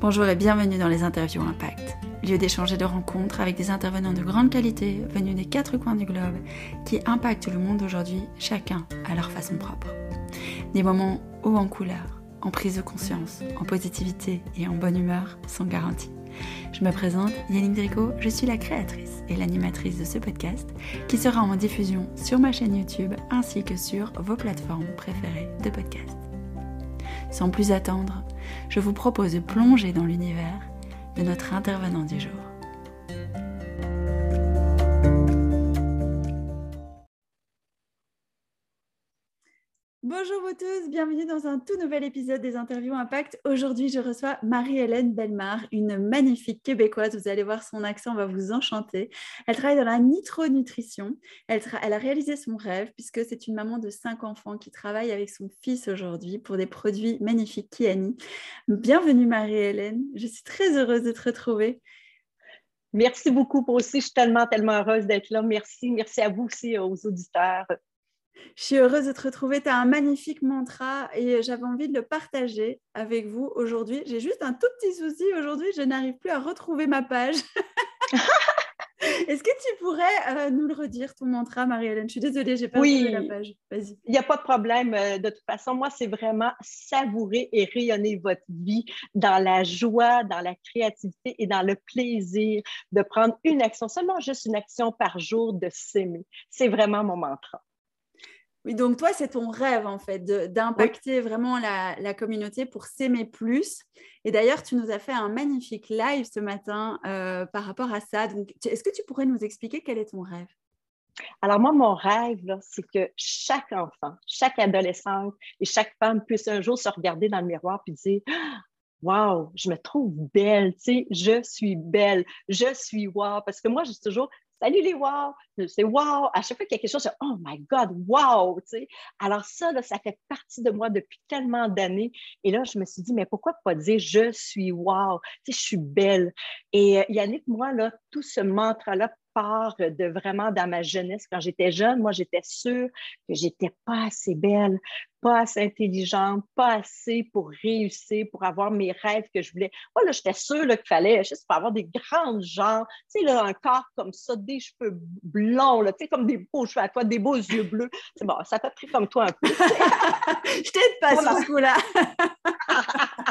Bonjour et bienvenue dans les interviews Impact, lieu d'échange et de rencontres avec des intervenants de grande qualité venus des quatre coins du globe qui impactent le monde aujourd'hui, chacun à leur façon propre. Des moments hauts en couleur, en prise de conscience, en positivité et en bonne humeur sont garantis. Je me présente, Yannick Drico, je suis la créatrice et l'animatrice de ce podcast qui sera en diffusion sur ma chaîne YouTube ainsi que sur vos plateformes préférées de podcast. Sans plus attendre, je vous propose de plonger dans l'univers de notre intervenant du jour. Bonjour vous tous, bienvenue dans un tout nouvel épisode des interviews Impact. Aujourd'hui, je reçois Marie-Hélène Belmar, une magnifique québécoise. Vous allez voir son accent va vous enchanter. Elle travaille dans la nitronutrition. Elle, elle a réalisé son rêve puisque c'est une maman de cinq enfants qui travaille avec son fils aujourd'hui pour des produits magnifiques Kiani. Bienvenue Marie-Hélène, je suis très heureuse de te retrouver. Merci beaucoup pour aussi, je suis tellement, tellement heureuse d'être là. Merci, merci à vous aussi, aux auditeurs. Je suis heureuse de te retrouver. Tu as un magnifique mantra et j'avais envie de le partager avec vous aujourd'hui. J'ai juste un tout petit souci aujourd'hui. Je n'arrive plus à retrouver ma page. Est-ce que tu pourrais euh, nous le redire, ton mantra, Marie-Hélène? Je suis désolée, j'ai pas oui. la page. Vas-y. Il n'y a pas de problème. Euh, de toute façon, moi, c'est vraiment savourer et rayonner votre vie dans la joie, dans la créativité et dans le plaisir de prendre une action, seulement juste une action par jour, de s'aimer. C'est vraiment mon mantra. Oui, donc toi, c'est ton rêve en fait d'impacter vraiment la, communauté pour s'aimer plus. Et d'ailleurs, tu nous as fait un magnifique live ce matin euh, par rapport à ça. Donc, est-ce que tu pourrais nous expliquer quel est ton rêve? Alors moi, mon rêve, c'est que chaque enfant, chaque adolescente et chaque femme puisse un jour se regarder dans le miroir et dire Wow, je me trouve belle, tu sais, je suis belle, je suis wow. Parce que moi, j'ai toujours, Salut les wow! C'est wow! À chaque fois qu'il y a quelque chose, je Oh my God, wow! Alors, ça, ça fait partie de moi depuis tellement d'années. Et là, je me suis dit, mais pourquoi pas dire je suis wow? Tu sais, je suis belle. Et euh, Yannick, moi, là, tout ce mantra-là de vraiment dans ma jeunesse. Quand j'étais jeune, moi, j'étais sûre que j'étais pas assez belle, pas assez intelligente, pas assez pour réussir, pour avoir mes rêves que je voulais. Moi, là, j'étais sûre qu'il fallait juste pour avoir des grandes jambes, tu sais, là, un corps comme ça, des cheveux blonds, là, tu sais, comme des beaux cheveux à toi, des beaux yeux bleus. C'est bon, ça fait pris comme toi un peu. je t'aide pas ce coup-là.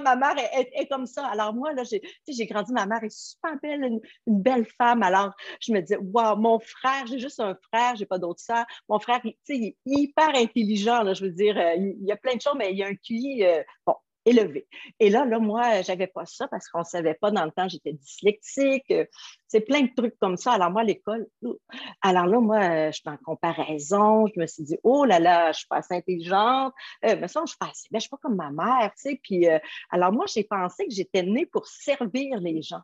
ma mère est, comme ça. Alors, moi, là, j'ai grandi, ma mère est super belle, une, belle femme. Alors, je me disais, waouh, mon frère, j'ai juste un frère, j'ai pas d'autre sœur. Mon frère, il, il est hyper intelligent, là, je veux dire, euh, il, y a plein de choses, mais il y a un QI, euh, bon, élevé. Et là, là, moi, j'avais pas ça parce qu'on savait pas dans le temps, j'étais dyslexique. Euh, c'est plein de trucs comme ça. Alors, moi, l'école, alors là, moi, je suis en comparaison. Je me suis dit, oh là là, je suis pas assez intelligente. Euh, mais ça, je suis pas mais je suis pas comme ma mère, euh, alors, moi, j'ai pensé que j'étais née pour servir les gens.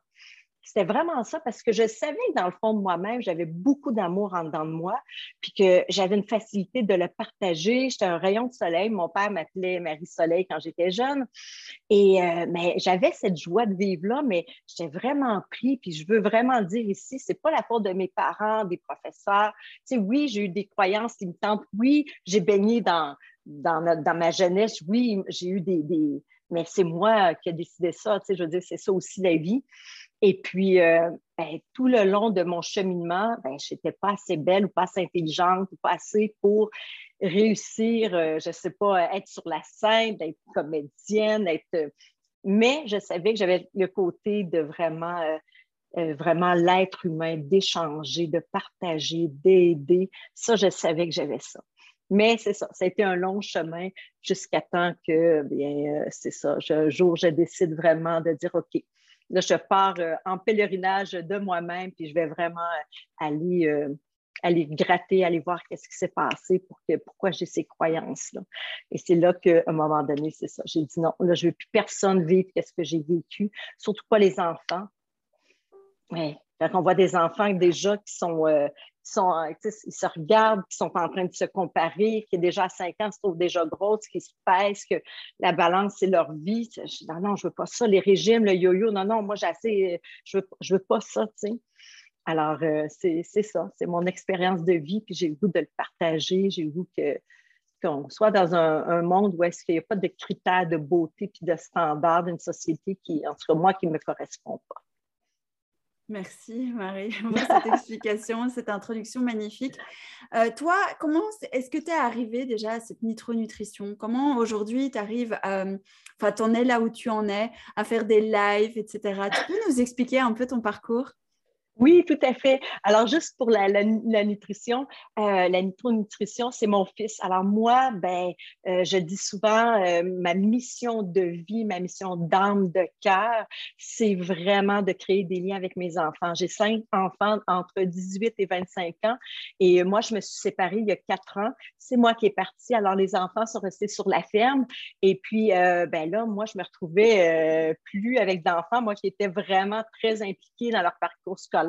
C'était vraiment ça parce que je savais que dans le fond de moi-même, j'avais beaucoup d'amour en dedans de moi, puis que j'avais une facilité de le partager. J'étais un rayon de soleil. Mon père m'appelait Marie-Soleil quand j'étais jeune. Et euh, mais j'avais cette joie de vivre là, mais j'étais vraiment pris. Puis je veux vraiment dire ici, c'est pas la faute de mes parents, des professeurs. Tu sais, oui, j'ai eu des croyances limitantes. Oui, j'ai baigné dans, dans, ma jeunesse. Oui, j'ai eu des, des... mais c'est moi qui ai décidé ça. Tu sais, je veux dire, c'est ça aussi la vie. Et puis, euh, ben, tout le long de mon cheminement, ben, je n'étais pas assez belle ou pas assez intelligente ou pas assez pour réussir, euh, je ne sais pas, être sur la scène, d'être comédienne, être... Mais je savais que j'avais le côté de vraiment, euh, vraiment l'être humain, d'échanger, de partager, d'aider. Ça, je savais que j'avais ça. Mais c'est ça, ça a été un long chemin jusqu'à temps que, bien, c'est ça, un jour, je décide vraiment de dire, OK, Là, je pars euh, en pèlerinage de moi-même, puis je vais vraiment euh, aller, euh, aller gratter, aller voir qu'est-ce qui s'est passé, pour que, pourquoi j'ai ces croyances-là. Et c'est là qu'à un moment donné, c'est ça. J'ai dit non, là, je ne veux plus personne vivre qu'est-ce que j'ai vécu, surtout pas les enfants. Ouais. Quand on voit des enfants déjà qui sont, sont, euh, se regardent, qui sont en train de se comparer, qui est déjà à 5 ans se trouvent déjà grosses, qui se pèsent, que la balance, c'est leur vie. Je, non, non, je veux pas ça. Les régimes, le yo-yo, non, non, moi, j'ai assez, je veux, veux pas ça, tu sais. Alors, euh, c'est ça, c'est mon expérience de vie, puis j'ai le goût de le partager, j'ai le goût que, qu'on soit dans un, monde où est-ce qu'il n'y a pas de critères de beauté puis de standards d'une société qui, en tout cas, moi, qui ne me correspond pas. Merci Marie pour cette explication, cette introduction magnifique. Euh, toi, comment est-ce que tu es arrivée déjà à cette nitronutrition Comment aujourd'hui tu arrives à, enfin, tu en es là où tu en es, à faire des lives, etc. Tu peux nous expliquer un peu ton parcours? Oui, tout à fait. Alors, juste pour la, nutrition, euh, la nitronutrition, c'est mon fils. Alors, moi, ben, euh, je dis souvent, euh, ma mission de vie, ma mission d'âme, de cœur, c'est vraiment de créer des liens avec mes enfants. J'ai cinq enfants entre 18 et 25 ans et moi, je me suis séparée il y a quatre ans. C'est moi qui est partie. Alors, les enfants sont restés sur la ferme et puis, ben là, moi, je me retrouvais plus avec d'enfants, moi qui étais vraiment très impliquée dans leur parcours scolaire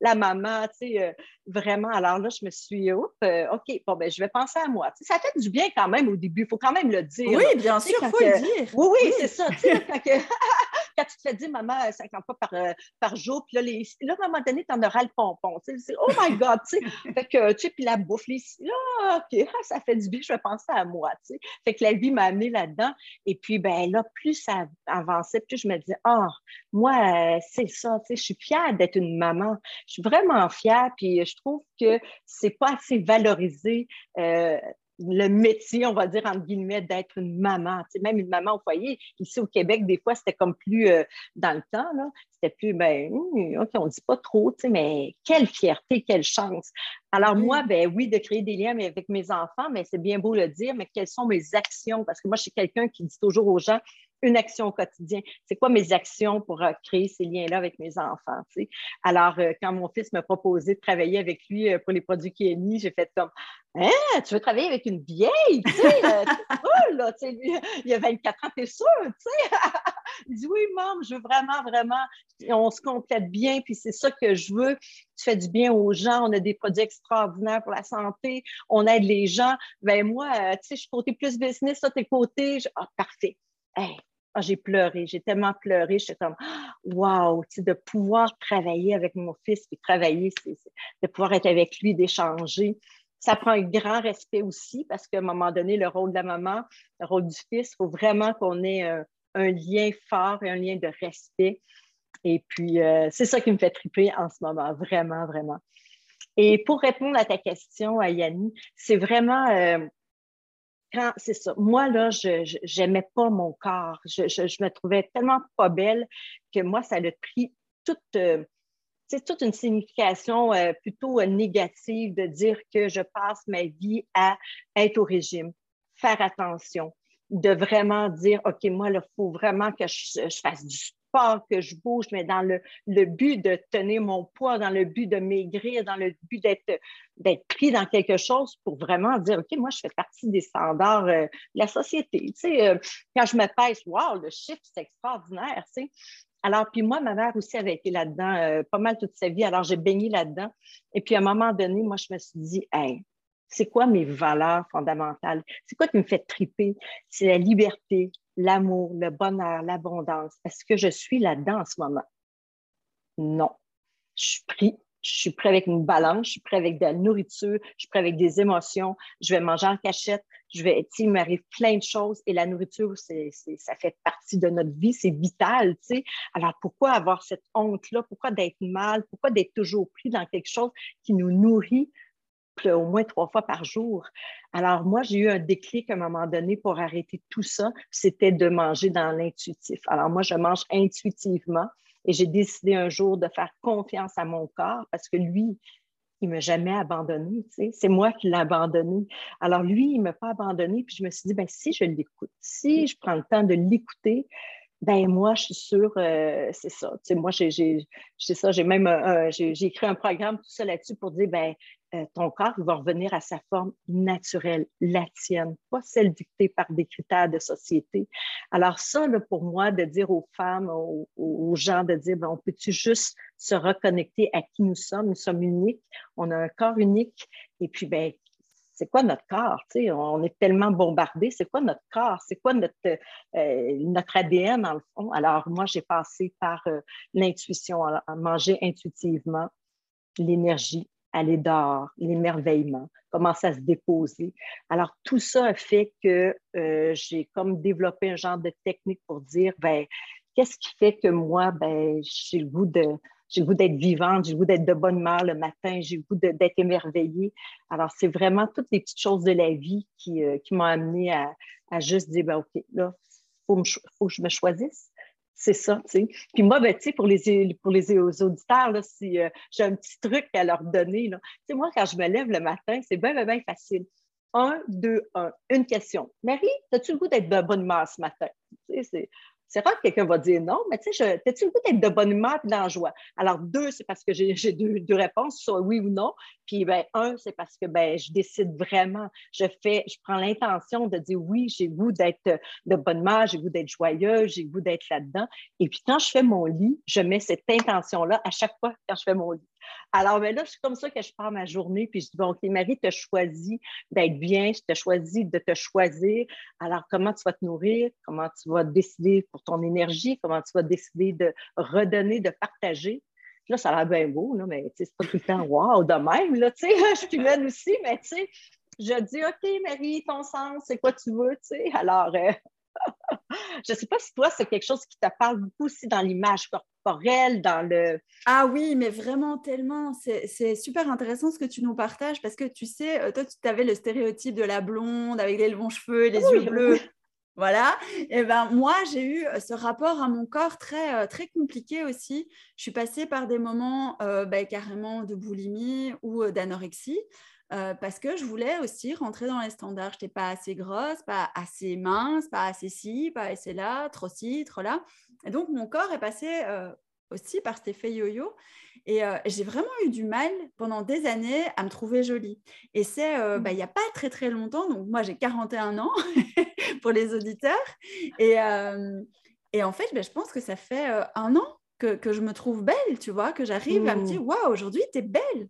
la maman, tu sais, euh, vraiment. Alors là, je me suis, dit, euh, OK, bon, ben, je vais penser à moi. ça fait du bien quand même au début, il faut quand même le dire. Oui, bien sûr, il faut le dire. Oui, oui, c'est ça. quand, tu te fais dire, maman, 50 fois par, euh, par jour, puis là, les, là, à un moment donné, tu en auras le pompon. Tu sais, oh my God, tu sais. fait que, tu sais, puis la bouffe, là, OK, ça fait du bien, je vais penser à moi, tu sais. Fait que la vie m'a amené là-dedans. Et puis, ben là, plus ça avançait, plus je me disais, ah, moi, c'est ça, tu sais, je suis fière d'être une maman. Je suis vraiment fière, puis je trouve que c'est pas assez valorisé. Euh, le métier, on va dire, entre guillemets, d'être une maman. Tu même une maman au foyer. Ici, au Québec, des fois, c'était comme plus euh, dans le temps. C'était plus, ben, hmm, OK, on ne dit pas trop, mais quelle fierté, quelle chance. Alors, moi, ben oui, de créer des liens avec mes enfants, mais c'est bien beau le dire, mais quelles sont mes actions? Parce que moi, je suis quelqu'un qui dit toujours aux gens, une action au quotidien. C'est quoi mes actions pour euh, créer ces liens-là avec mes enfants? Alors, euh, quand mon fils m'a proposé de travailler avec lui euh, pour les produits KNI, j'ai fait comme Hein, tu veux travailler avec une vieille? Tu sais, cool, tu il a 24 ans, t'es sûr? Tu sais? il dit Oui, maman, je veux vraiment, vraiment. On se complète bien, puis c'est ça que je veux. Tu fais du bien aux gens, on a des produits extraordinaires pour la santé, on aide les gens. Ben moi, tu sais, je suis côté plus business, ça, t'es côté. Ah, parfait. Ah, j'ai pleuré, j'ai tellement pleuré. J'étais comme, wow, de pouvoir travailler avec mon fils, puis travailler, c'est, de pouvoir être avec lui, d'échanger. Ça prend un grand respect aussi parce qu'à un moment donné, le rôle de la maman, le rôle du fils, il faut vraiment qu'on ait un, lien fort et un lien de respect. Et puis, euh, c'est ça qui me fait triper en ce moment, vraiment, vraiment. Et pour répondre à ta question, Yanni, c'est vraiment euh, c'est ça. Moi, là, je n'aimais pas mon corps. Je, me trouvais tellement pas belle que moi, ça a pris toute, euh, toute une signification euh, plutôt euh, négative de dire que je passe ma vie à être au régime, faire attention, de vraiment dire, OK, moi, il faut vraiment que je, je fasse du pas que je bouge, mais dans le, but de tenir mon poids, dans le but de maigrir, dans le but d'être, d'être pris dans quelque chose pour vraiment dire, OK, moi, je fais partie des standards euh, de la société. Tu sais, euh, quand je me pèse, wow, le chiffre, c'est extraordinaire, tu sais. Alors, puis moi, ma mère aussi avait été là-dedans euh, pas mal toute sa vie. Alors, j'ai baigné là-dedans. Et puis, à un moment donné, moi, je me suis dit, hey, c'est quoi mes valeurs fondamentales? C'est quoi qui me fait triper? C'est la liberté, l'amour, le bonheur, l'abondance. Est-ce que je suis là-dedans en ce moment? Non. Je suis pris. Je suis prêt avec une balance, je suis prêt avec de la nourriture, je suis prêt avec des émotions, je vais manger en cachette, je vais, il m'arrive plein de choses et la nourriture, c'est, ça fait partie de notre vie, c'est vital. Alors pourquoi avoir cette honte-là? Pourquoi d'être mal? Pourquoi d'être toujours pris dans quelque chose qui nous nourrit? Au moins trois fois par jour. Alors, moi, j'ai eu un déclic à un moment donné pour arrêter tout ça, c'était de manger dans l'intuitif. Alors, moi, je mange intuitivement et j'ai décidé un jour de faire confiance à mon corps parce que lui, il ne m'a jamais abandonné. C'est moi qui l'ai abandonné. Alors, lui, il ne m'a pas abandonné. Puis je me suis dit, ben, si je l'écoute, si je prends le temps de l'écouter, ben moi, je suis sûre, euh, c'est ça. moi, j'ai ça, j'ai même j'ai écrit un programme tout ça là-dessus pour dire, ben euh, ton corps va revenir à sa forme naturelle, la tienne, pas celle dictée par des critères de société. Alors ça, pour moi, de dire aux femmes, aux, gens, de dire, ben, on peut-tu juste se reconnecter à qui nous sommes? Nous sommes uniques, on a un corps unique, et puis, ben, c'est quoi notre corps? On est tellement bombardé. C'est quoi notre corps? C'est quoi notre, euh, notre ADN, dans le fond? Alors, moi, j'ai passé par euh, l'intuition, à manger intuitivement, l'énergie, aller dehors, l'émerveillement, commence à se déposer. Alors, tout ça a fait que euh, j'ai comme développé un genre de technique pour dire, ben, qu'est-ce qui fait que moi, ben, j'ai le goût de, j'ai le goût d'être vivante, j'ai le goût d'être de bonne humeur le matin, j'ai le goût d'être émerveillée. Alors, c'est vraiment toutes les petites choses de la vie qui, euh, qui m'ont amené à, à, juste dire, ben, OK, là, il faut, que je me choisisse. C'est ça, tu sais. Puis moi, ben, tu sais, pour les, pour les auditeurs, là, si euh, j'ai un petit truc à leur donner, tu sais, moi, quand je me lève le matin, c'est bien, bien, bien facile. Un, deux, un. Une question. Marie, as-tu le goût d'être de bonne humeur ce matin? Tu sais, c'est rare que quelqu'un va dire non, mais tu sais, t'as-tu le goût d'être de bonne humeur et dans la joie? Alors, deux, c'est parce que j'ai deux, réponses, soit oui ou non. Puis, ben, un, c'est parce que ben, je décide vraiment. Je prends l'intention de dire oui, j'ai goût d'être de bonne humeur, j'ai goût d'être joyeux, j'ai goût d'être là-dedans. Et puis, quand je fais mon lit, je mets cette intention-là à chaque fois quand je fais mon lit. Alors, ben là, c'est comme ça que je pars ma journée, puis je dis, bon, OK, Marie, tu as choisi d'être bien, tu as choisi de te choisir. Alors, comment tu vas te nourrir? Comment tu vas décider pour ton énergie? Comment tu vas décider de redonner, de partager? Là, ça a l'air bien beau, là, mais c'est pas tout le temps wow de même. Là, je suis humaine aussi, mais tu sais, je dis OK, Marie, ton sens, c'est quoi tu veux, tu sais? Alors, euh, je ne sais pas si toi, c'est quelque chose qui te parle beaucoup aussi dans l'image corporelle, dans le... Ah oui, mais vraiment tellement. C'est super intéressant ce que tu nous partages parce que tu sais, euh, toi, tu avais le stéréotype de la blonde avec les longs cheveux, les yeux bleus. Voilà. Et ben moi, j'ai eu euh, ce rapport à mon corps très euh, très compliqué aussi. Je suis passée par des moments ben, carrément de boulimie ou d'anorexie. Euh, parce que je voulais aussi rentrer dans les standards. Je n'étais pas assez grosse, pas assez mince, pas assez ci, pas assez là, trop ci, trop là. Et donc, mon corps est passé euh, aussi par cet effet yo-yo. Et euh, j'ai vraiment eu du mal pendant des années à me trouver jolie. Et c'est bah, il n'y a pas très très longtemps, donc moi j'ai 41 ans pour les auditeurs. Et, et en fait, bah, je pense que ça fait un an que, que, je me trouve belle, tu vois, que j'arrive à me dire, mmh. waouh, aujourd'hui, tu es belle.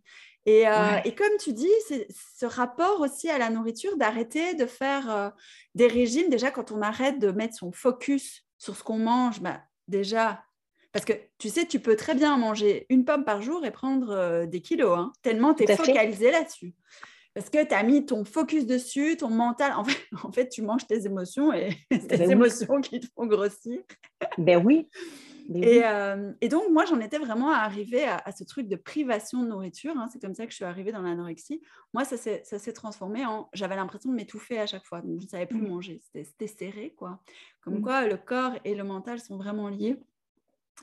Euh, et, comme tu dis, c'est ce rapport aussi à la nourriture, d'arrêter de faire euh, des régimes. Déjà, quand on arrête de mettre son focus sur ce qu'on mange, bah, déjà, parce que tu sais, tu peux très bien manger une pomme par jour et prendre euh, des kilos, hein, tellement tu es focalisé là-dessus. Parce que tu as mis ton focus dessus, ton mental. En fait, en fait tu manges tes émotions et c'est tes ben émotions qui te font grossir. Ben oui. Euh, et, donc, moi, j'en étais vraiment arrivée à, ce truc de privation de nourriture. Hein. C'est comme ça que je suis arrivée dans l'anorexie. Moi, ça s'est transformé en... J'avais l'impression de m'étouffer à chaque fois. Donc, je ne savais plus mmh. manger. C'était serré, quoi. Comme mmh. quoi, le corps et le mental sont vraiment liés.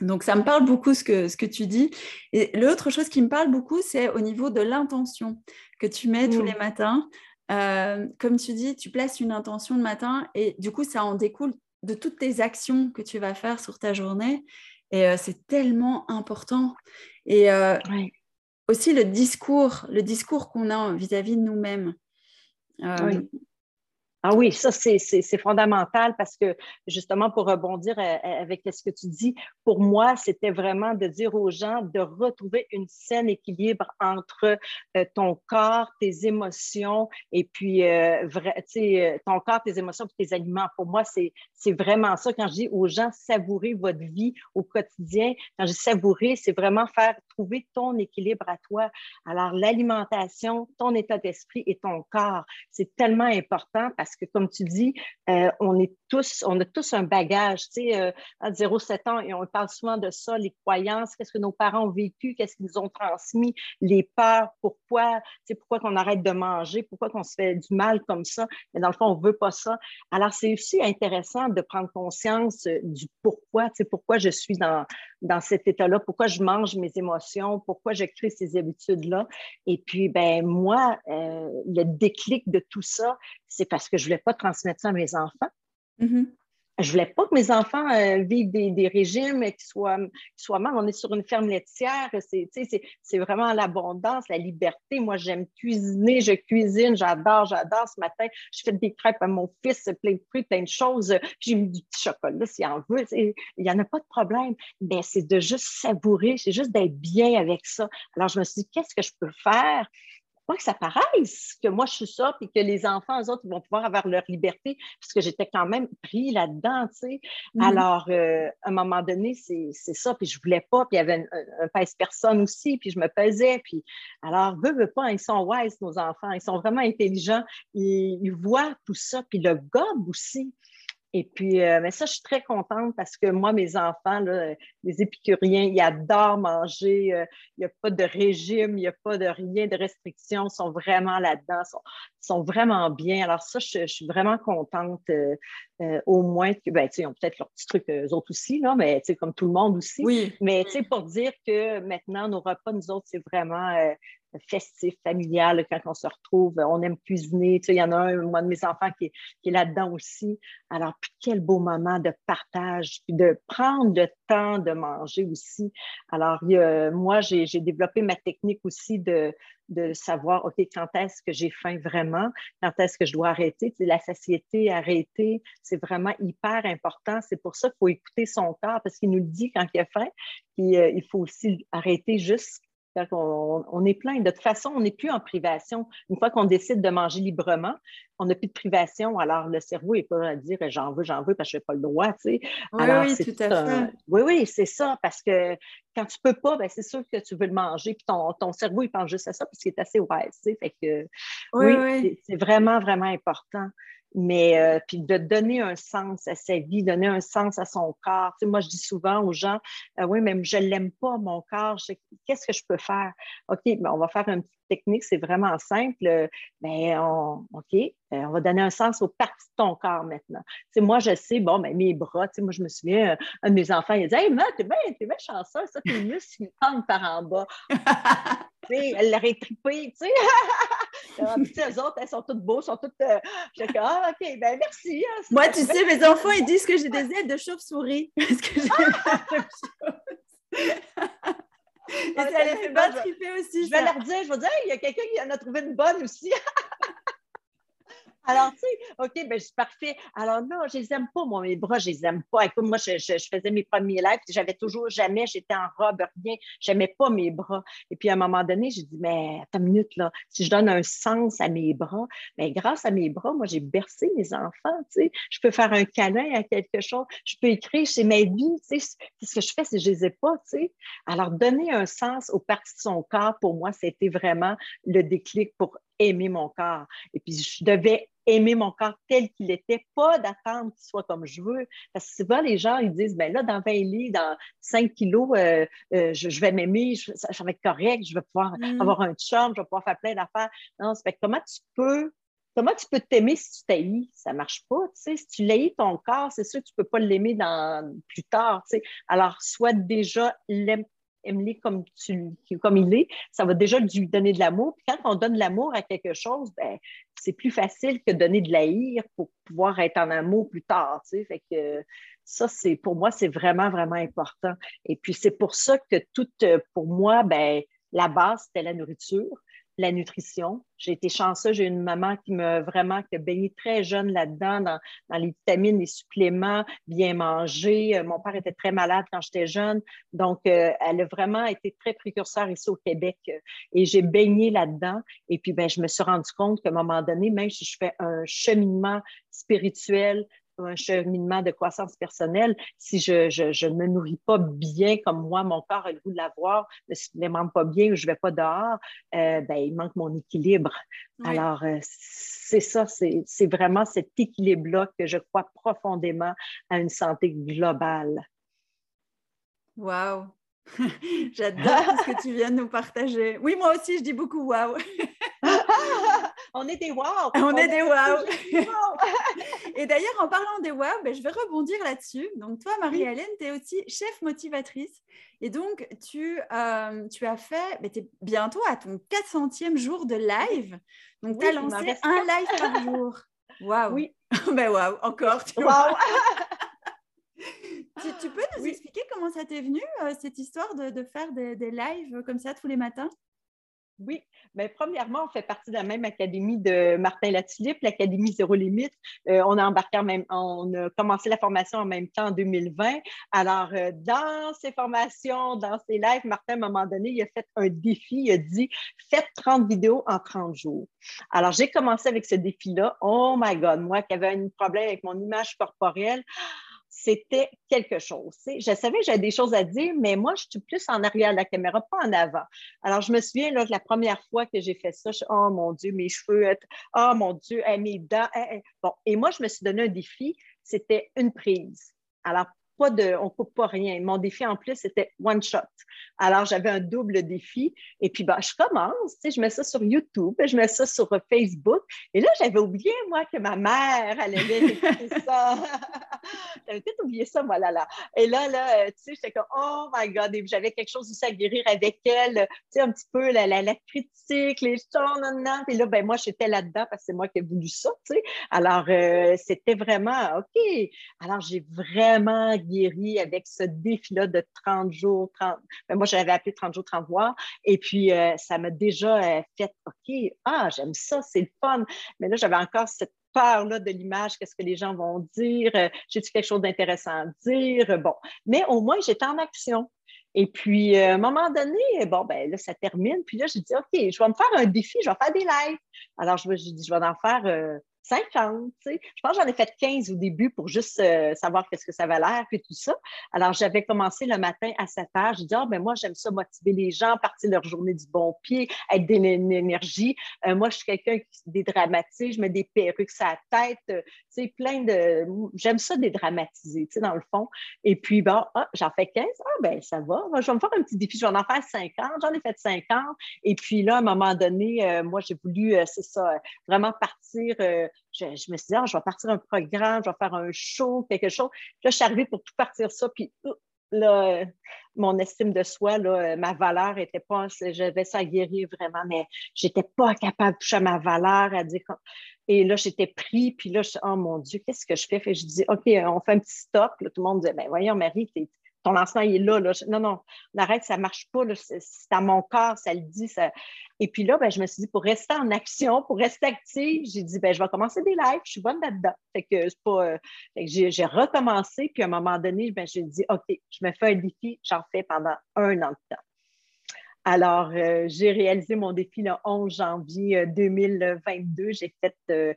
Donc, ça me parle beaucoup ce que, ce que tu dis. Et l'autre chose qui me parle beaucoup, c'est au niveau de l'intention que tu mets tous les matins. Euh, comme tu dis, tu places une intention le matin et du coup, ça en découle de toutes tes actions que tu vas faire sur ta journée. Et euh, c'est tellement important. Et euh, aussi le discours, le discours qu'on a vis-à-vis de nous-mêmes. Euh, ah oui, ça, c'est fondamental parce que justement, pour rebondir euh, euh, avec ce que tu dis, pour moi, c'était vraiment de dire aux gens de retrouver une saine équilibre entre euh, ton corps, tes émotions et puis vrai, ton corps, tes émotions et tes aliments. Pour moi, c'est vraiment ça. Quand je dis aux gens savourer votre vie au quotidien, quand je dis savourer, c'est vraiment faire trouver ton équilibre à toi. Alors, l'alimentation, ton état d'esprit et ton corps, c'est tellement important parce que, comme tu dis, euh, on a tous un bagage, tu sais, euh, à 0-7 ans, on parle souvent de ça, les croyances, qu'est-ce que nos parents ont vécu, qu'est-ce qu'ils nous ont transmis, les peurs, pourquoi, tu sais, pourquoi qu'on arrête de manger, pourquoi qu'on se fait du mal comme ça, mais dans le fond, on ne veut pas ça. Alors, c'est aussi intéressant de prendre conscience euh, du pourquoi, tu sais, pourquoi je suis dans, dans cet état-là, pourquoi je mange mes émotions, pourquoi je crée ces habitudes-là. Et puis, ben moi, euh, le déclic de tout ça, c'est parce que je ne voulais pas transmettre ça à mes enfants. Mm-hmm. Je voulais pas que mes enfants euh, vivent des, régimes qui soient, soient mal. On est sur une ferme laitière. C'est vraiment l'abondance, la liberté. Moi, j'aime cuisiner. Je cuisine. J'adore, j'adore. Ce matin, je fais des crêpes à mon fils, plein de fruits, plein de choses. J'ai mis du petit chocolat s'il en veut. Il n'y en a pas de problème. Mais c'est de juste savourer. C'est juste d'être bien avec ça. Alors, je me suis dit, qu'est-ce que je peux faire pas que ça paraisse que moi je suis ça, puis que les enfants, eux autres, vont pouvoir avoir leur liberté, parce que j'étais quand même pris là-dedans, tu sais. Mm-hmm. Alors, euh, à un moment donné, c'est ça, puis je voulais pas, puis il y avait un, pèse-personne aussi, puis je me pesais, puis alors, veux, veux pas, ils sont wise, nos enfants, ils sont vraiment intelligents, ils, ils voient tout ça, puis le gobe aussi. Et puis, euh, mais ça, je suis très contente parce que moi, mes enfants, là, les épicuriens, ils adorent manger. Euh, il n'y a pas de régime, il n'y a pas de rien de restriction. Ils sont vraiment là-dedans, ils sont, vraiment bien. Alors, ça, je, suis vraiment contente euh, au moins que, ben, ils ont peut-être leurs petits trucs, eux autres aussi, là, mais comme tout le monde aussi. Oui. Mais pour dire que maintenant, nos repas, nous autres, c'est vraiment festif, familial, quand on se retrouve, on aime cuisiner. Tu sais, il y en a un, moi, de mes enfants qui est, là-dedans aussi. Alors, puis quel beau moment de partage, puis de prendre le temps de manger aussi. Alors, moi, j'ai développé ma technique aussi de, savoir, OK, quand est-ce que j'ai faim vraiment, quand est-ce que je dois arrêter? La satiété, arrêter, c'est vraiment hyper important. C'est pour ça qu'il faut écouter son corps parce qu'il nous le dit quand il a faim. Puis, euh, il faut aussi arrêter juste on, est plein. De toute façon, on n'est plus en privation. Une fois qu'on décide de manger librement, on n'a plus de privation. Alors, le cerveau n'est pas à dire j'en veux, j'en veux parce que je n'ai pas le droit. Oui, oui, tout à fait. Oui, oui, c'est ça. Parce que quand tu ne peux pas, ben, c'est sûr que tu veux le manger. Puis ton, cerveau, il pense juste à ça parce qu'il est assez wise. Fait que, oui c'est vraiment, vraiment important mais euh, puis de donner un sens à sa vie, donner un sens à son corps. Tu sais, moi, je dis souvent aux gens, euh, oui, mais je ne l'aime pas, mon corps, qu'est-ce que je peux faire? OK, ben, on va faire une petite technique, c'est vraiment simple. Mais on, OK, euh, on va donner un sens aux parties de ton corps maintenant. Tu sais, moi, je sais, bon, ben, mes bras, tu sais, moi, je me souviens, un de mes enfants, il a dit, Hey, maman, t'es bien, t'es bien chanceux, ça, tes muscles, ils pendent par en bas. tu sais, elle l'aurait trippé, tu sais. les autres, elles sont toutes beaux, sont toutes. Euh, je dis, ah, OK, ben merci. Hein, Moi, tu sais, mes enfants, ils disent que j'ai des ailes de chauve-souris. Parce que j'ai Et ça les fait pas tripper aussi. Je vais leur dire, je vais dire, il y a quelqu'un qui en a trouvé une bonne aussi. Alors, tu sais, OK, ben, c'est parfait. Alors, non, je les aime pas, moi, mes bras, je les aime pas. Écoute, moi, je, faisais mes premiers lives, j'avais toujours jamais, j'étais en robe, rien, j'aimais pas mes bras. Et puis, à un moment donné, j'ai dit, mais attends une minute, là, si je donne un sens à mes bras, mais ben, grâce à mes bras, moi, j'ai bercé mes enfants, tu sais. Je peux faire un câlin à quelque chose, je peux écrire, c'est ma vie, tu sais. Ce que je fais, c'est je les ai pas, tu sais. Alors, donner un sens aux parties de son corps, pour moi, c'était vraiment le déclic pour aimer mon corps. Et puis, je devais aimer mon corps tel qu'il était, pas d'attendre qu'il soit comme je veux. Parce que souvent, les gens, ils disent, ben là, dans 20 lits, dans 5 kilos, euh, euh, je, vais m'aimer, ça, va être correct, je vais pouvoir mm. avoir un chum, je vais pouvoir faire plein d'affaires. Non, c'est comment tu peux Comment tu peux t'aimer si tu t'haïs? Ça ne marche pas. Tu sais. Si tu l'haïs ton corps, c'est sûr que tu ne peux pas l'aimer dans, plus tard. Tu sais. Alors, soit déjà aime-le comme, il est, ça va déjà lui donner de l'amour. Puis quand on donne l'amour à quelque chose, ben, c'est plus facile que donner de l'haïr pour pouvoir être en amour plus tard. Tu que ça, c'est pour moi, c'est vraiment, vraiment important. Et puis, c'est pour ça que tout, pour moi, ben, la base, c'était la nourriture la nutrition. J'ai été chanceuse, j'ai une maman qui m'a vraiment qui baigné très jeune là-dedans, dans, les vitamines, les suppléments, bien manger. Euh, mon père était très malade quand j'étais jeune, donc euh, elle a vraiment été très précurseur ici au Québec euh, et j'ai baigné là-dedans. Et puis, ben, je me suis rendu compte qu'à un moment donné, même si je fais un cheminement spirituel, un cheminement de croissance personnelle, si je ne me nourris pas bien comme moi, mon corps a le goût de l'avoir, ne supplémente pas bien ou je ne vais pas dehors, euh, ben, il manque mon équilibre. Alors, euh, c'est ça, c'est vraiment cet équilibre-là que je crois profondément à une santé globale. Wow! J'adore ce que tu viens de nous partager. Oui, moi aussi, je dis beaucoup wow. on est des wow. On, est, des wow. Et d'ailleurs, en parlant des wow, ben, je vais rebondir là-dessus. Donc, toi, Marie-Hélène, tu es aussi chef motivatrice. Et donc, tu, euh, tu as fait, ben, tu es bientôt à ton 400e jour de live. Donc, tu as lancé un live par jour. Waouh. Oui. ben, waouh, encore. Tu wow. tu, peux nous expliquer comment ça t'est venu, euh, cette histoire de, de faire des, des lives comme ça tous les matins? Oui, mais premièrement, on fait partie de la même académie de Martin Latulippe, l'Académie Zéro Limite. Euh, on a embarqué en même, on a commencé la formation en même temps en 2020. Alors, euh, dans ces formations, dans ces lives, Martin, à un moment donné, il a fait un défi. Il a dit Faites 30 vidéos en 30 jours. Alors, j'ai commencé avec ce défi-là. Oh my God, moi qui avais un problème avec mon image corporelle, c'était quelque chose. Je savais que j'avais des choses à dire, mais moi, je suis plus en arrière de la caméra, pas en avant. Alors, je me souviens de la première fois que j'ai fait ça, je, oh mon Dieu, mes cheveux, oh mon Dieu, mes dents. Bon, et moi, je me suis donné un défi, c'était une prise. Alors, pas de, on coupe pas rien. Mon défi en plus, c'était one shot. Alors, j'avais un double défi. Et puis, ben, je commence, tu sais, je mets ça sur YouTube, je mets ça sur Facebook. Et là, j'avais oublié, moi, que ma mère, elle allait écouter ça. j'avais peut-être oublié ça, moi, là, là. Et là, là, tu sais, j'étais comme, oh my God. Et j'avais quelque chose aussi à guérir avec elle, tu sais, un petit peu la, la, critique, les choses, non, non. Puis là, ben, moi, j'étais là-dedans parce que c'est moi qui ai voulu ça, tu sais. Alors, euh, c'était vraiment, OK. Alors, j'ai vraiment guéri avec ce défi-là de 30 jours, 30. Ben, moi, j'avais appelé 30 jours, 30 voix. Et puis, euh, ça m'a déjà euh, fait OK, ah, j'aime ça, c'est le fun. Mais là, j'avais encore cette peur-là de l'image, qu'est-ce que les gens vont dire, euh, j'ai-tu quelque chose d'intéressant à dire? Bon, mais au moins, j'étais en action. Et puis, à un moment donné, bon, ben là, ça termine. Puis là, j'ai dit, OK, je vais me faire un défi, je vais faire des lives. Alors, je, je, je vais en faire 50, tu sais. Je pense que j'en ai fait 15 au début pour juste euh, savoir qu'est-ce que ça avait l'air, puis tout ça. Alors, j'avais commencé le matin à 7 heures. J'ai dit, ah, ben moi, j'aime ça motiver les gens, partir leur journée du bon pied, être d'énergie. Euh, moi, je suis quelqu'un qui dédramatise, je mets des perruques sur la tête, euh, tu sais, plein de... J'aime ça dédramatiser, tu sais, dans le fond. Et puis, bon, ah, j'en fais 15. Ah, ben ça va. je vais me faire un petit défi. Je vais en faire 50. J'en ai fait 50. Et puis là, à un moment donné, moi, j'ai voulu, c'est ça, vraiment partir je, me suis dit, ah, je vais partir un programme, je vais faire un show, quelque chose. Là, je suis arrivée pour tout partir ça, puis là, mon estime de soi, là, ma valeur était pas, j'avais ça guérir vraiment, mais j'étais pas capable de toucher à ma valeur, à dire, et là, j'étais pris, puis là, je, oh mon Dieu, qu'est-ce que je fais? Fait je dis, OK, on fait un petit stop. Là, tout le monde dit, ben voyons, Marie, ton lancement il est là, là. Non, non, on arrête, ça ne marche pas. C'est à mon corps, ça le dit. Et puis là, ben, je me suis dit, pour rester en action, pour rester active, j'ai dit, ben, je vais commencer des lives, je suis bonne là-dedans. Fait que c'est pas. Euh, j'ai recommencé, puis à un moment donné, ben, j'ai dit, OK, je me fais un défi, j'en fais pendant un an de temps. Alors, euh, j'ai réalisé mon défi le 11 janvier 2022. Euh, j'ai fait, euh,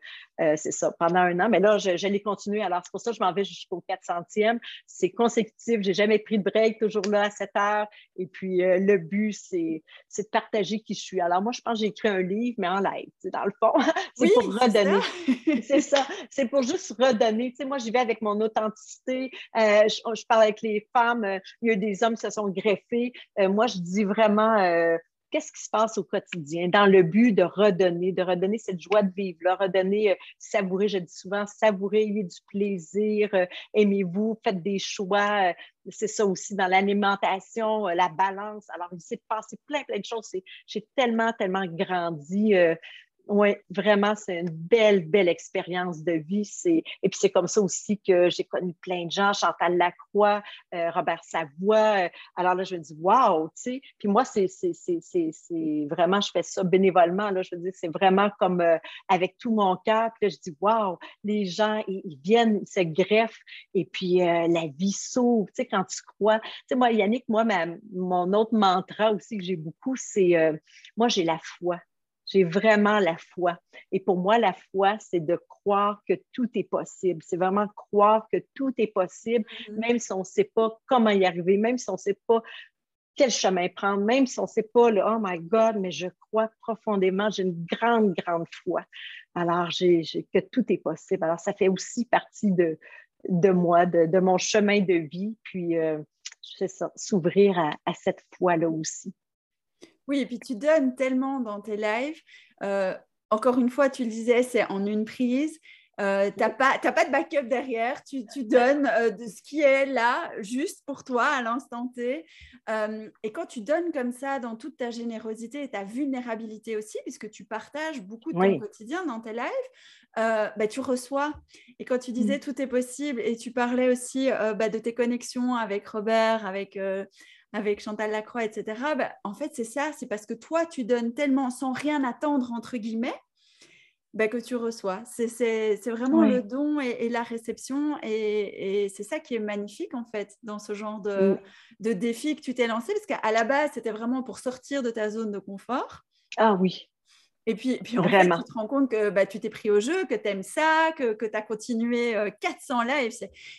c'est ça, pendant un an. Mais là, je, l'ai continué. Alors, c'est pour ça que je m'en vais jusqu'au 400e. C'est consécutif. Je n'ai jamais pris de break, toujours là à 7 heures. Et puis, le but, c'est, de partager qui je suis. Alors, moi, je pense que j'ai écrit un livre, mais en live, dans le fond. c'est pour redonner. c'est ça. C'est pour juste redonner. Tu sais, moi, j'y vais avec mon authenticité. Je, parle avec les femmes. il y a des hommes qui se sont greffés. moi, je dis vraiment euh, qu'est-ce qui se passe au quotidien dans le but de redonner, de redonner cette joie de vivre, là, redonner, euh, savourer, je dis souvent, savourer, ayez du plaisir, euh, aimez-vous, faites des choix. c'est ça aussi dans l'alimentation, la balance. Alors, il s'est passé plein, plein de choses. J'ai tellement, tellement grandi oui, vraiment, c'est une belle, belle expérience de vie. Et puis, c'est comme ça aussi que j'ai connu plein de gens, Chantal Lacroix, euh, Robert Savoie. Alors là, je me dis, waouh, tu sais. Puis moi, c'est vraiment, je fais ça bénévolement. Là, je veux dire, c'est vraiment comme euh, avec tout mon cœur. Puis là, je dis, waouh, les gens, ils, viennent, ils se greffent et puis euh, la vie s'ouvre. Tu sais, quand tu crois. Tu sais, moi, Yannick, moi, mon autre mantra aussi que j'ai beaucoup, c'est moi, j'ai la foi. J'ai vraiment la foi. Et pour moi, la foi, c'est de croire que tout est possible. C'est vraiment croire que tout est possible, mm-hmm. même si on ne sait pas comment y arriver, même si on ne sait pas quel chemin prendre, même si on ne sait pas le Oh my God, mais je crois profondément, j'ai une grande, grande foi. Alors, j'ai, que tout est possible. Alors, ça fait aussi partie de, de moi, de, mon chemin de vie. Puis, euh, je fais ça, s'ouvrir à cette foi-là aussi. Oui, et puis tu donnes tellement dans tes lives. Euh, encore une fois, tu le disais, c'est en une prise. Euh, tu n'as pas, pas, de backup derrière, tu, tu donnes euh, de ce qui est là, juste pour toi, à l'instant T. Euh, et quand tu donnes comme ça, dans toute ta générosité et ta vulnérabilité aussi, puisque tu partages beaucoup de ton quotidien dans tes lives, bah, tu reçois. Et quand tu disais mmh. tout est possible, et tu parlais aussi bah, de tes connexions avec Robert, avec avec Chantal Lacroix, etc., bah, en fait, c'est ça, c'est parce que toi, tu donnes tellement sans rien attendre, entre guillemets, bah, que tu reçois. C'est vraiment le don et, la réception. Et, c'est ça qui est magnifique, en fait, dans ce genre de, de défi que tu t'es lancé, parce qu'à la base, c'était vraiment pour sortir de ta zone de confort. Ah oui. Et puis, puis en Fait, tu te rends compte que bah, tu t'es pris au jeu, que tu aimes ça, que, que tu as continué 400 euh, lives.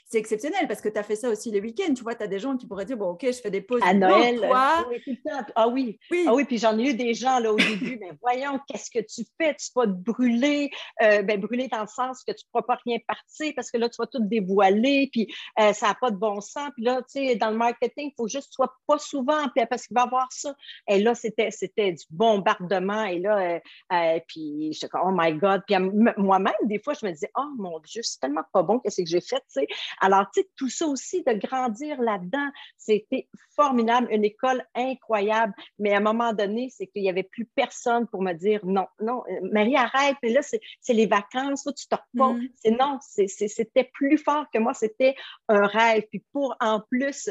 C'est exceptionnel parce que tu as fait ça aussi les week-ends. Tu vois, tu as des gens qui pourraient dire Bon, OK, je fais des pauses. À Noël. Oui, ah oui. oui. Ah oui, puis j'en ai eu des gens là, au début. mais voyons, qu'est-ce que tu fais? Tu vas te brûler. Euh, ben, brûler dans le sens que tu ne pourras pas rien partir parce que là, tu vas tout dévoiler. Puis euh, ça n'a pas de bon sens. Puis là, tu sais, dans le marketing, il faut juste que tu sois pas souvent parce qu'il va y avoir ça. Et là, c'était du bombardement. Et là, euh, puis j'étais comme, oh my God. Puis moi-même, des fois, je me disais, oh mon Dieu, c'est tellement pas bon, qu'est-ce que j'ai fait, tu sais. Alors, tu sais, tout ça aussi, de grandir là-dedans, c'était formidable, une école incroyable. Mais à un moment donné, c'est qu'il n'y avait plus personne pour me dire, non, non, euh, Marie, arrête, mais là, c'est les vacances, là, tu te reposes. Mm. C'est non, c'était plus fort que moi, c'était un rêve. Puis pour en plus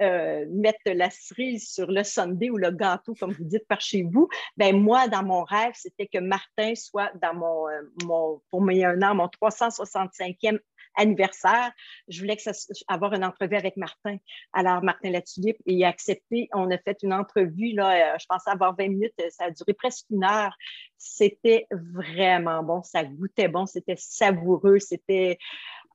euh, mettre la cerise sur le sundae ou le gâteau, comme vous dites par chez vous, ben moi, dans mon rêve, c'était que Martin soit dans mon, euh, mon pour mes un an, mon 365e anniversaire. Je voulais avoir une entrevue avec Martin. Alors, Martin Latulippe, il a accepté. On a fait une entrevue, là, euh, je pensais avoir 20 minutes, ça a duré presque une heure. C'était vraiment bon, ça goûtait bon, c'était savoureux, c'était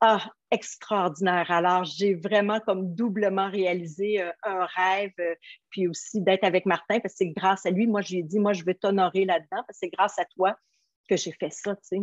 ah, extraordinaire. Alors, j'ai vraiment comme doublement réalisé euh, un rêve, euh, puis aussi d'être avec Martin, parce que c'est grâce à lui, moi, je lui ai dit, moi, je vais t'honorer là-dedans, parce que c'est grâce à toi que j'ai fait ça, tu sais.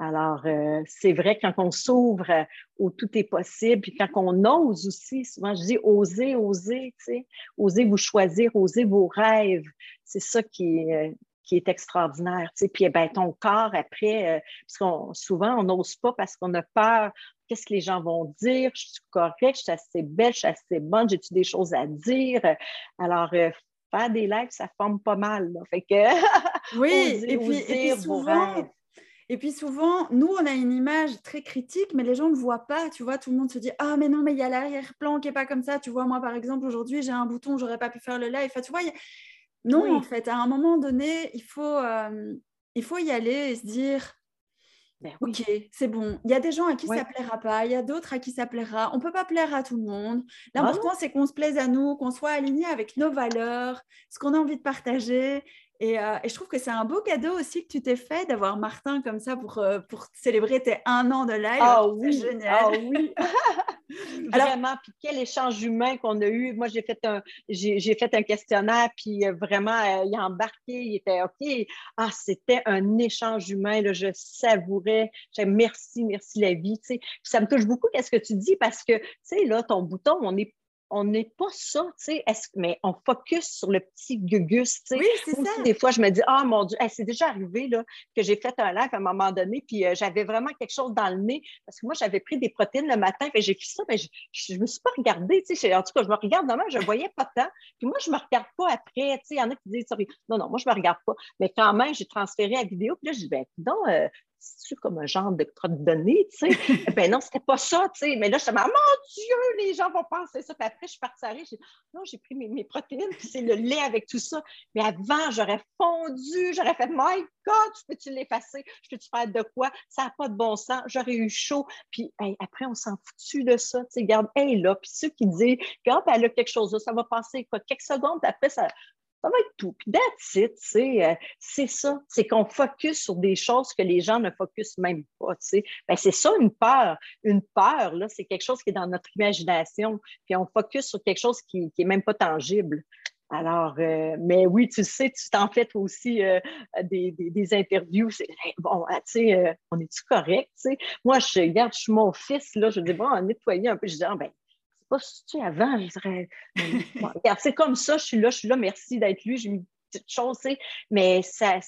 Alors, euh, c'est vrai, quand on s'ouvre où tout est possible, puis quand on ose aussi, souvent je dis oser, oser, tu sais, oser vous choisir, oser vos rêves, c'est ça qui est, qui est extraordinaire. Tu sais. Puis ben, ton corps, après, euh, parce souvent, on n'ose pas parce qu'on a peur. Qu'est-ce que les gens vont dire? Je suis correcte, je suis assez belle, je suis assez bonne, j'ai-tu des choses à dire? Alors, euh, faire des lives, ça forme pas mal. Fait que, oui, et, puis, et, puis, souvent, et puis souvent, nous, on a une image très critique, mais les gens ne le voient pas. Tu vois, tout le monde se dit Ah, mais non, mais il y a l'arrière-plan qui n'est pas comme ça. Tu vois, moi, par exemple, aujourd'hui, j'ai un bouton, j'aurais pas pu faire le live. Enfin, tu vois, non, en fait, à un moment donné, il faut, euh, il faut y aller et se dire ben Ok, c'est bon. Il y a des gens à qui ça ça plaira pas, il y a d'autres à qui ça plaira. On peut pas plaire à tout le monde. Ah L'important, c'est qu'on se plaise à nous, qu'on soit aligné avec nos valeurs, ce qu'on a envie de partager. Euh, et, je trouve que c'est un beau cadeau aussi que tu t'es fait d'avoir Martin comme ça pour, euh, pour célébrer tes un an de live. Ah oui, génial. Ah oui. vraiment, puis quel échange humain qu'on a eu. Moi, j'ai fait un, j'ai, fait un questionnaire, puis euh, vraiment, il a embarqué, il était OK. Ah, c'était un échange humain, là, je savourais. J'ai merci, merci la vie. Tu sais. ça me touche beaucoup qu'est-ce que tu dis parce que, tu sais, là, ton bouton, on est on n'est pas ça, tu sais, mais on focus sur le petit gugus, tu sais. Oui, c'est ça. Des fois, je me dis, ah mon Dieu, c'est déjà arrivé là, que j'ai fait un live à un moment donné, puis euh, j'avais vraiment quelque chose dans le nez, parce que moi, j'avais pris des protéines le matin, j'ai fait ça, mais je ne me suis pas regardée, tu sais. En tout cas, je me regarde demain, je ne voyais pas tant. Puis moi, je ne me regarde pas après, tu sais. Il y en a qui disent, non, non, moi, je ne me regarde pas. Mais quand même, j'ai transféré la vidéo, puis là, je dis, ben, non, euh, c'est comme un genre de crotte de nez, tu sais? ben non, c'était pas ça, tu sais. Mais là, je me dis, mon Dieu, les gens vont penser ça. Puis après, je suis partie à rire, non, j'ai pris mes, protéines, puis c'est le lait avec tout ça. Mais avant, j'aurais fondu, j'aurais fait, my God, tu peux-tu l'effacer? Je peux-tu faire de quoi? Ça n'a pas de bon sens, j'aurais eu chaud. Puis après, on s'en foutu de ça, tu sais. Regarde, hey, là. Puis ceux qui disent, regarde, elle a quelque chose là, ça va passer quoi, quelques secondes, après, ça, ça va être tout. Puis that's it, euh, c'est ça. C'est qu'on focus sur des choses que les gens ne focusent même pas, Ben, c'est ça une peur. Une peur, là, c'est quelque chose qui est dans notre imagination. Puis on focus sur quelque chose qui n'est même pas tangible. Alors, euh, mais oui, tu sais, tu t'en fais aussi euh, des, des, interviews. Bon, ah, tu sais, on est-tu correct? Moi, je regarde, je suis mon fils, là, je dis, bon, nettoyer un peu. Je dis, ah, ben, pas tu avant, je dirais. c'est comme ça, je suis là, je suis là, merci d'être lui, j'ai une petite chose, mais ça,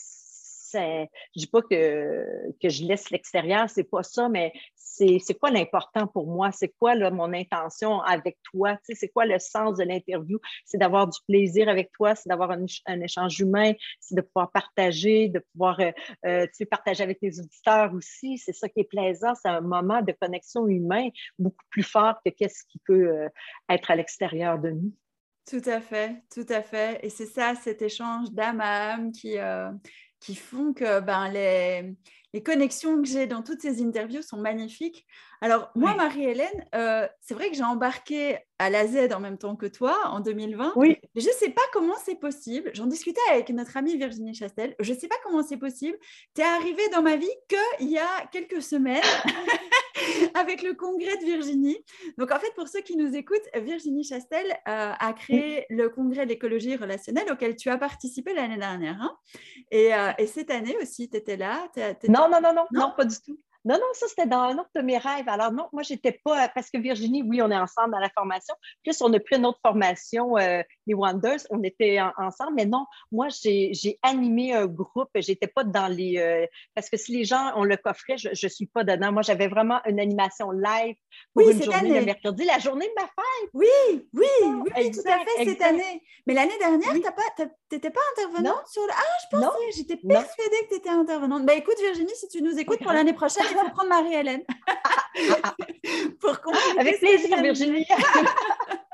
je dis pas que, que je laisse l'extérieur, c'est pas ça, mais c'est quoi l'important pour moi? C'est quoi là, mon intention avec toi? c'est quoi le sens de l'interview? C'est d'avoir du plaisir avec toi, c'est d'avoir un, échange humain, c'est de pouvoir partager, de pouvoir euh, euh, partager avec tes auditeurs aussi. C'est ça qui est plaisant. C'est un moment de connexion humain beaucoup plus fort que qu'est-ce qui peut euh, être à l'extérieur de nous. Tout à fait, tout à fait. Et c'est ça, cet échange d'âme à âme qui, qui font que ben, les, les connexions que j'ai dans toutes ces interviews sont magnifiques. Alors, moi, Marie-Hélène, euh, c'est vrai que j'ai embarqué à la Z en même temps que toi en 2020. Oui. Je ne sais pas comment c'est possible. J'en discutais avec notre amie Virginie Chastel. Je ne sais pas comment c'est possible. Tu es arrivée dans ma vie qu'il y a quelques semaines avec le congrès de Virginie. Donc, en fait, pour ceux qui nous écoutent, Virginie Chastel euh, a créé le congrès d'écologie relationnelle auquel tu as participé l'année dernière. Hein. Euh, et, cette année aussi, tu étais là. non, non, non, non, non, pas du tout. Non, non, ça, c'était dans un autre de mes rêves. Alors, non, moi, j'étais pas, parce que Virginie, oui, on est ensemble dans la formation. Plus, on a pris une autre formation, euh, les Wonders, on était ensemble. Mais non, moi, j'ai animé un groupe. J'étais pas dans les. Euh, parce que si les gens ont le coffret, je, ne suis pas dedans. Moi, j'avais vraiment une animation live pour oui, une journée année. le mercredi, la journée de ma fête. Oui, oui, oui, tout à fait, cette année. Mais l'année dernière, tu n'étais pas intervenante sur le. Ah, je pensais, j'étais persuadée que tu étais intervenante. Ben, écoute, Virginie, si tu nous écoutes pour l'année prochaine, il faut prendre Marie-Hélène. pour Avec plaisir, Virginie.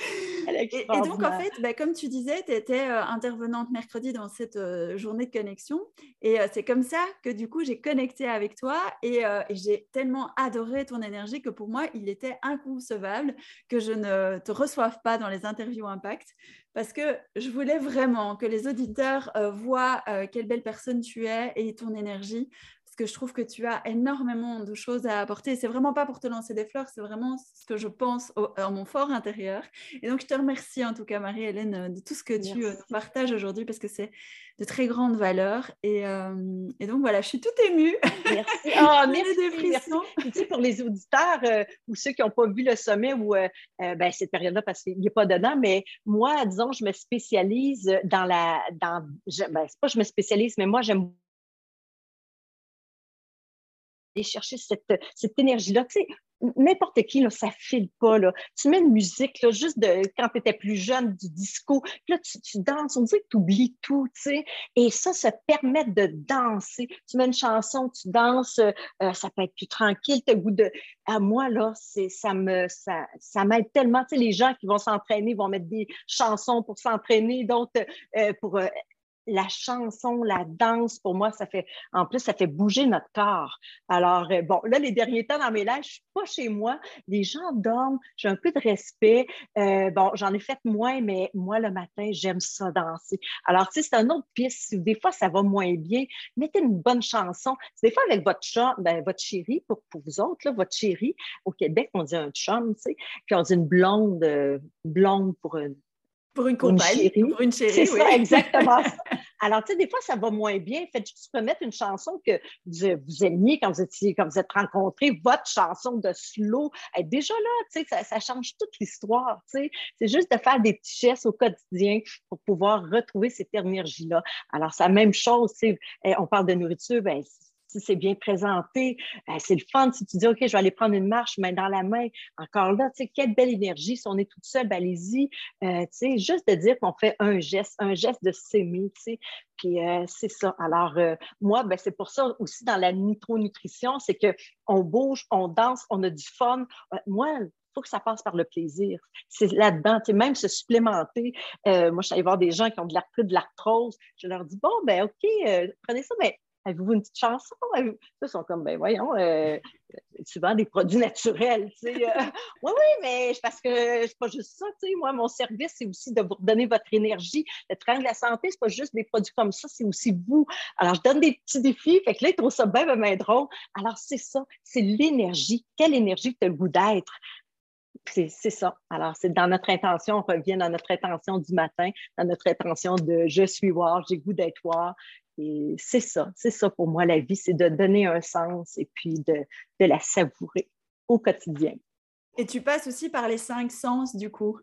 et, donc, en fait, bah, comme tu disais, tu étais euh, intervenante mercredi dans cette euh, journée de connexion. Et euh, c'est comme ça que du coup, j'ai connecté avec toi et, j'ai tellement adoré ton énergie que pour moi, il était inconcevable que je ne te reçoive pas dans les interviews Impact. Parce que je voulais vraiment que les auditeurs voient quelle belle personne tu es et ton énergie que je trouve que tu as énormément de choses à apporter. C'est vraiment pas pour te lancer des fleurs, c'est vraiment ce que je pense au, en mon fort intérieur. Et donc, je te remercie en tout cas, Marie-Hélène, de tout ce que tu euh, partages aujourd'hui parce que c'est de très grande valeur. Et, euh, et, donc, voilà, je suis toute émue. Merci. Oh, merci, merci. pour les auditeurs euh, ou ceux qui n'ont pas vu le sommet ou ben, cette période-là, parce qu'il n'y a pas dedans, mais moi, disons, je me spécialise dans la. Dans, je, ben, c'est pas je me spécialise, mais moi, j'aime aller chercher cette, cette énergie-là. Tu sais, n'importe qui, là, ça file pas. Là. Tu mets une musique là, juste de quand tu étais plus jeune, du disco, puis là, tu, tu danses, on dirait que tu oublies tout, tu sais. Et ça, ça permet de danser. Tu mets une chanson, tu danses, euh, ça peut être plus tranquille, goût de... À moi, là, c'est, ça, me, ça, ça m'aide tellement. Tu sais, les gens qui vont s'entraîner vont mettre des chansons pour s'entraîner, d'autres euh, pour euh, la chanson, la danse, pour moi, ça fait, en plus, ça fait bouger notre corps. Alors, euh, bon, là, les derniers temps dans mes lives, je suis pas chez moi. Les gens dorment, j'ai un peu de respect. Euh, bon, j'en ai fait moins, mais moi, le matin, j'aime ça danser. Alors, tu sais, c'est un autre piste. Des fois, ça va moins bien. Mettez une bonne chanson. Des fois, avec votre chat, ben, votre chérie, pour, vous autres, là, votre chérie, au Québec, on dit un chum, tu sais, puis on dit une blonde, euh, blonde pour pour une compagne, pour une chérie. C'est oui. ça, exactement. Alors, tu sais, des fois, ça va moins bien. Faites juste remettre une chanson que vous, aimiez quand vous, étiez, quand vous êtes rencontrés, votre chanson de slow. est déjà là, tu sais, ça, ça change toute l'histoire, tu sais. C'est juste de faire des petits gestes au quotidien pour pouvoir retrouver cette énergie-là. Alors, c'est la même chose, tu sais. On parle de nourriture, ben, si c'est bien présenté, euh, c'est le fun. Si tu dis, OK, je vais aller prendre une marche, main dans la main, encore là, tu sais, quelle belle énergie. Si on est toute seule, ben, allez-y. Euh, tu sais, juste de dire qu'on fait un geste, un geste de s'aimer, tu sais. Puis euh, c'est ça. Alors, moi, ben, c'est pour ça aussi dans la micronutrition, c'est qu'on bouge, on danse, on a du fun. moi, il faut que ça passe par le plaisir. C'est là-dedans, même se supplémenter. moi, je suis allée voir des gens qui ont de l'arthrite, de l'arthrose. Je leur dis, bon, ben OK, prenez ça, mais Avez-vous une petite chanson? Ils sont comme, ben voyons, euh, vends des produits naturels. Tu sais, euh. oui, oui, mais parce que c'est pas juste ça. Tu sais, moi, mon service, c'est aussi de vous redonner votre énergie. Le train de la santé, c'est pas juste des produits comme ça, c'est aussi vous. Alors, je donne des petits défis. Fait que là, ils trouvent ça bien drôle. Alors, c'est ça, c'est l'énergie. Quelle énergie tu as le goût d'être? C'est ça. Alors, c'est dans notre intention, on revient dans notre intention du matin, dans notre intention de je suis voir, j'ai goût d'être voir, et c'est ça, c'est ça pour moi la vie, c'est de donner un sens et puis de, la savourer au quotidien. Et tu passes aussi par les cinq sens du coup.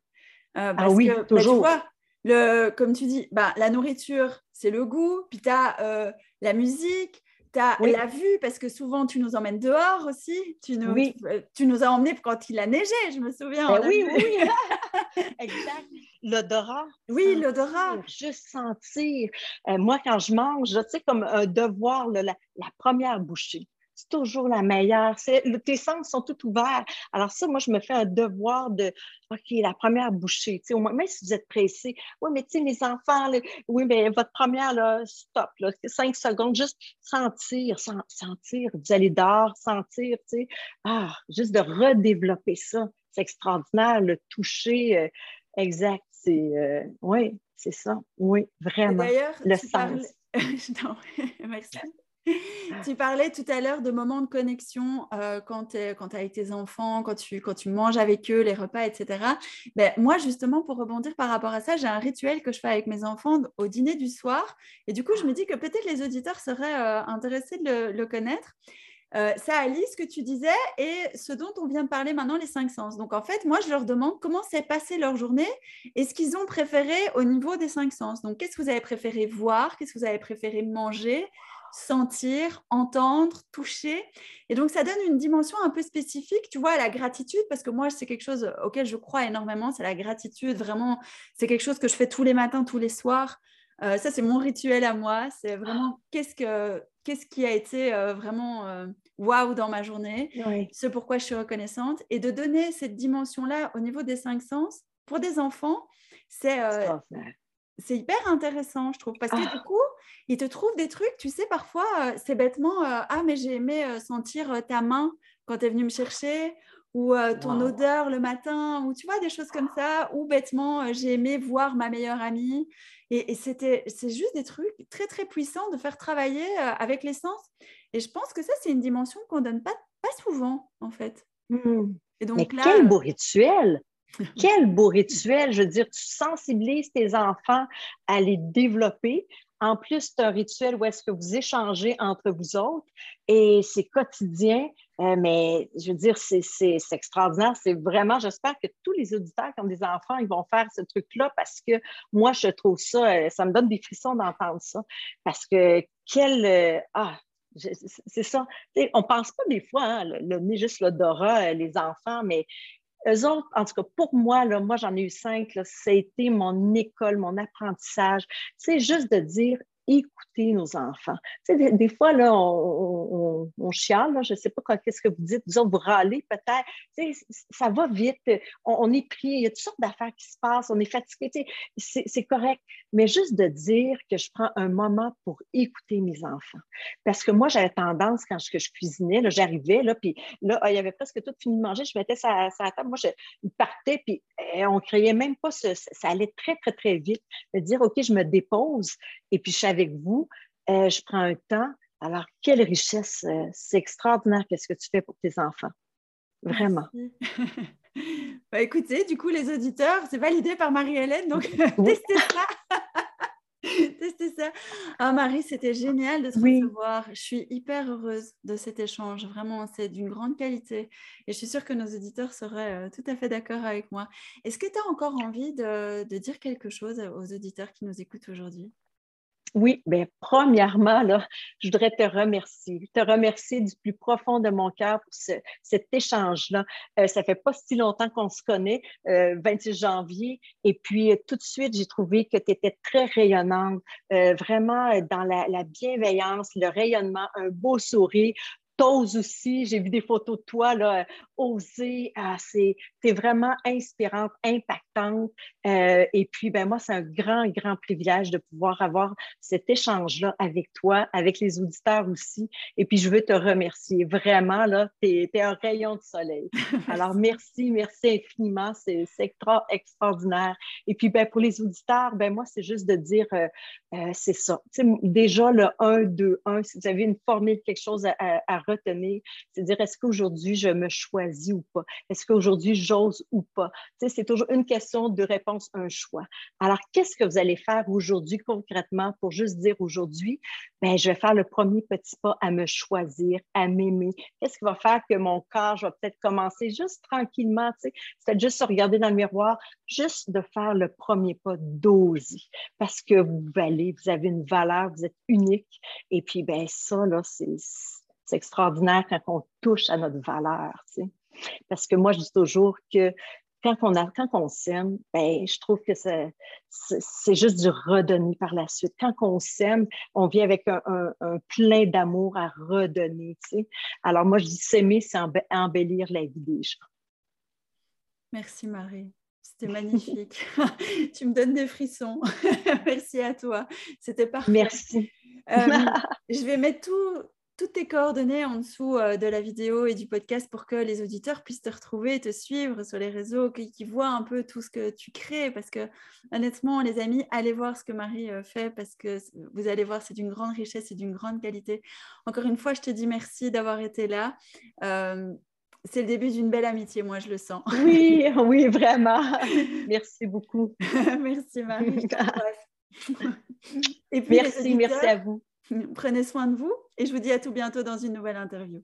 Euh, ah oui, que, bah, toujours. tu vois, le, comme tu dis, bah, la nourriture, c'est le goût, puis tu as euh, la musique, tu as la vue, parce que souvent tu nous emmènes dehors aussi. Tu nous, oui. tu, nous as emmenés quand il a neigé, je me souviens. Ben oui, oui, exact. L'odorat. Oui, l'odorat. Juste sentir. Euh, moi, quand je mange, tu sais, comme un devoir, la, première bouchée. c'est toujours la meilleure. tes sens sont tout ouverts. Alors ça, moi, je me fais un devoir de, OK, la première bouchée, au moins, même si vous êtes pressé, oui, mais tu sais, les enfants, oui, mais votre première, là, stop, là, cinq secondes, juste sentir, sentir, vous allez dehors, sentir, tu sais, ah, juste de redévelopper ça. C'est extraordinaire, le toucher, euh, exact, c'est, euh, oui, c'est ça, oui, vraiment. D'ailleurs, le sens. non, merci. tu parlais tout à l'heure de moments de connexion euh, quand tu es, avec tes enfants, quand tu, quand tu manges avec eux, les repas, etc. Ben, moi, justement, pour rebondir par rapport à ça, j'ai un rituel que je fais avec mes enfants au dîner du soir. Et du coup, je me dis que peut-être les auditeurs seraient euh, intéressés de le, connaître. Euh, c'est Alice que tu disais et ce dont on vient de parler maintenant, les cinq sens. Donc en fait, moi, je leur demande comment s'est passée leur journée et ce qu'ils ont préféré au niveau des cinq sens. Donc qu'est-ce que vous avez préféré voir, qu'est-ce que vous avez préféré manger, sentir, entendre, toucher? Et donc, ça donne une dimension un peu spécifique, tu vois, à la gratitude, parce que moi, c'est quelque chose auquel je crois énormément, c'est la gratitude, vraiment, c'est quelque chose que je fais tous les matins, tous les soirs. Euh, ça, c'est mon rituel à moi. C'est vraiment qu'est-ce, que, qu'est-ce qui a été euh, vraiment euh, waouh dans ma journée, ce pourquoi je suis reconnaissante. Et de donner cette dimension-là au niveau des cinq sens, pour des enfants, c'est, c'est hyper intéressant, je trouve, parce que du ah. coup, ils te trouvent des trucs, tu sais, parfois, c'est bêtement, ah, mais j'ai aimé sentir ta main quand tu es venu me chercher, ou ton odeur le matin, ou tu vois, des choses comme ça, ou bêtement, j'ai aimé voir ma meilleure amie. Et, c'était, c'est juste des trucs très, très puissants de faire travailler avec les sens. Et je pense que ça, c'est une dimension qu'on donne pas, pas souvent, en fait. Mmh. Et donc, mais quel beau rituel! Quel beau rituel! Je veux dire, tu sensibilises tes enfants à les développer. En plus, c'est un rituel où est-ce que vous échangez entre vous autres et c'est quotidien. Euh, mais je veux dire, c'est extraordinaire. C'est vraiment, j'espère que tous les auditeurs qui ont des enfants, ils vont faire ce truc-là parce que moi, je trouve ça, euh, ça me donne des frissons d'entendre ça. Parce que quel. Euh, ah, c'est ça. on ne pense pas des fois, hein, le, le, juste l'odorat, les enfants, mais eux autres, en tout cas, pour moi, là, moi, j'en ai eu cinq, là, mon école, mon apprentissage. C'est juste de dire, écouter nos enfants. Tu sais, des, fois, là, on, chiale, je ne sais pas qu'est-ce que vous dites, vous vous râlez peut-être. Tu sais, ça va vite, on, est pris, il y a toutes sortes d'affaires qui se passent, on est fatigué, tu sais, c'est correct. Mais juste de dire que je prends un moment pour écouter mes enfants. Parce que moi, j'avais tendance, quand je, que je cuisinais, j'arrivais, là, puis là, il y avait presque tout fini de manger, je mettais ça à la table, moi, je partais, puis eh, on ne créait même pas, ce, ça allait très, très, très vite. De dire, OK, je me dépose, et puis je savais avec vous, euh, je prends un temps. Alors, quelle richesse! Euh, c'est extraordinaire qu'est-ce que tu fais pour tes enfants. Vraiment. bah, écoutez, du coup, les auditeurs, c'est validé par Marie-Hélène, donc testez ça. testez ça. Ah, Marie, c'était génial de te recevoir. Je suis hyper heureuse de cet échange. Vraiment, c'est d'une grande qualité. Et je suis sûre que nos auditeurs seraient euh, tout à fait d'accord avec moi. Est-ce que tu as encore envie de, de dire quelque chose aux auditeurs qui nous écoutent aujourd'hui? Oui, bien, premièrement, je voudrais te remercier, te remercier du plus profond de mon cœur pour cet échange-là. Euh, ça fait pas si longtemps qu'on se connaît, euh, 26 janvier, et puis euh, tout de suite, j'ai trouvé que tu étais très rayonnante, euh, vraiment dans la, la, bienveillance, le rayonnement, un beau sourire, t'oses aussi. J'ai vu des photos de toi, là, oser. Ah, c'est, vraiment inspirante, impactante. Euh, et puis, ben, moi, c'est un grand, grand privilège de pouvoir avoir cet échange-là avec toi, avec les auditeurs aussi. Et puis, je veux te remercier. Vraiment, là, tu es, un rayon de soleil. Alors, merci, merci infiniment. C'est, extra, extraordinaire. Et puis, ben, pour les auditeurs, ben, moi, c'est juste de dire, euh, euh, c'est ça. déjà, le 1, 2, 1, si vous avez une formule, quelque chose à, à retenir, c'est dire est-ce qu'aujourd'hui je me choisis ou pas? Est-ce qu'aujourd'hui j'ose ou pas? c'est toujours une question de réponse, un choix. Alors, qu'est-ce que vous allez faire aujourd'hui concrètement pour juste dire aujourd'hui, ben, je vais faire le premier petit pas à me choisir, à m'aimer? Qu'est-ce qui va faire que mon corps, je vais peut-être commencer juste tranquillement, tu sais, c'est juste se regarder dans le miroir, juste de faire le premier pas, d'oser, parce que vous valez, vous avez une valeur, vous êtes unique. Et puis, ben ça, là, c'est c'est extraordinaire quand on touche à notre valeur. Tu sais. Parce que moi, je dis toujours que quand on, a, quand on s'aime, ben, je trouve que c'est, c'est juste du redonner par la suite. Quand on s'aime, on vient avec un, plein d'amour à redonner. Tu sais. Alors moi, je dis s'aimer, c'est embellir la vie des gens. Merci Marie. C'était magnifique. tu me donnes des frissons. Merci à toi. C'était parfait. Merci. Euh, je vais mettre tout, toutes tes coordonnées en dessous euh, de la vidéo et du podcast pour que les auditeurs puissent te retrouver, te suivre sur les réseaux, qu'ils voient un peu tout ce que tu crées. Parce que honnêtement, les amis, allez voir ce que Marie euh, fait parce que vous allez voir, c'est d'une grande richesse et d'une grande qualité. Encore une fois, je te dis merci d'avoir été là. Euh, c'est le début d'une belle amitié, moi, je le sens. Oui, oui, vraiment. Merci beaucoup. merci, Marie. et puis, merci, merci à vous. Prenez soin de vous et je vous dis à tout bientôt dans une nouvelle interview.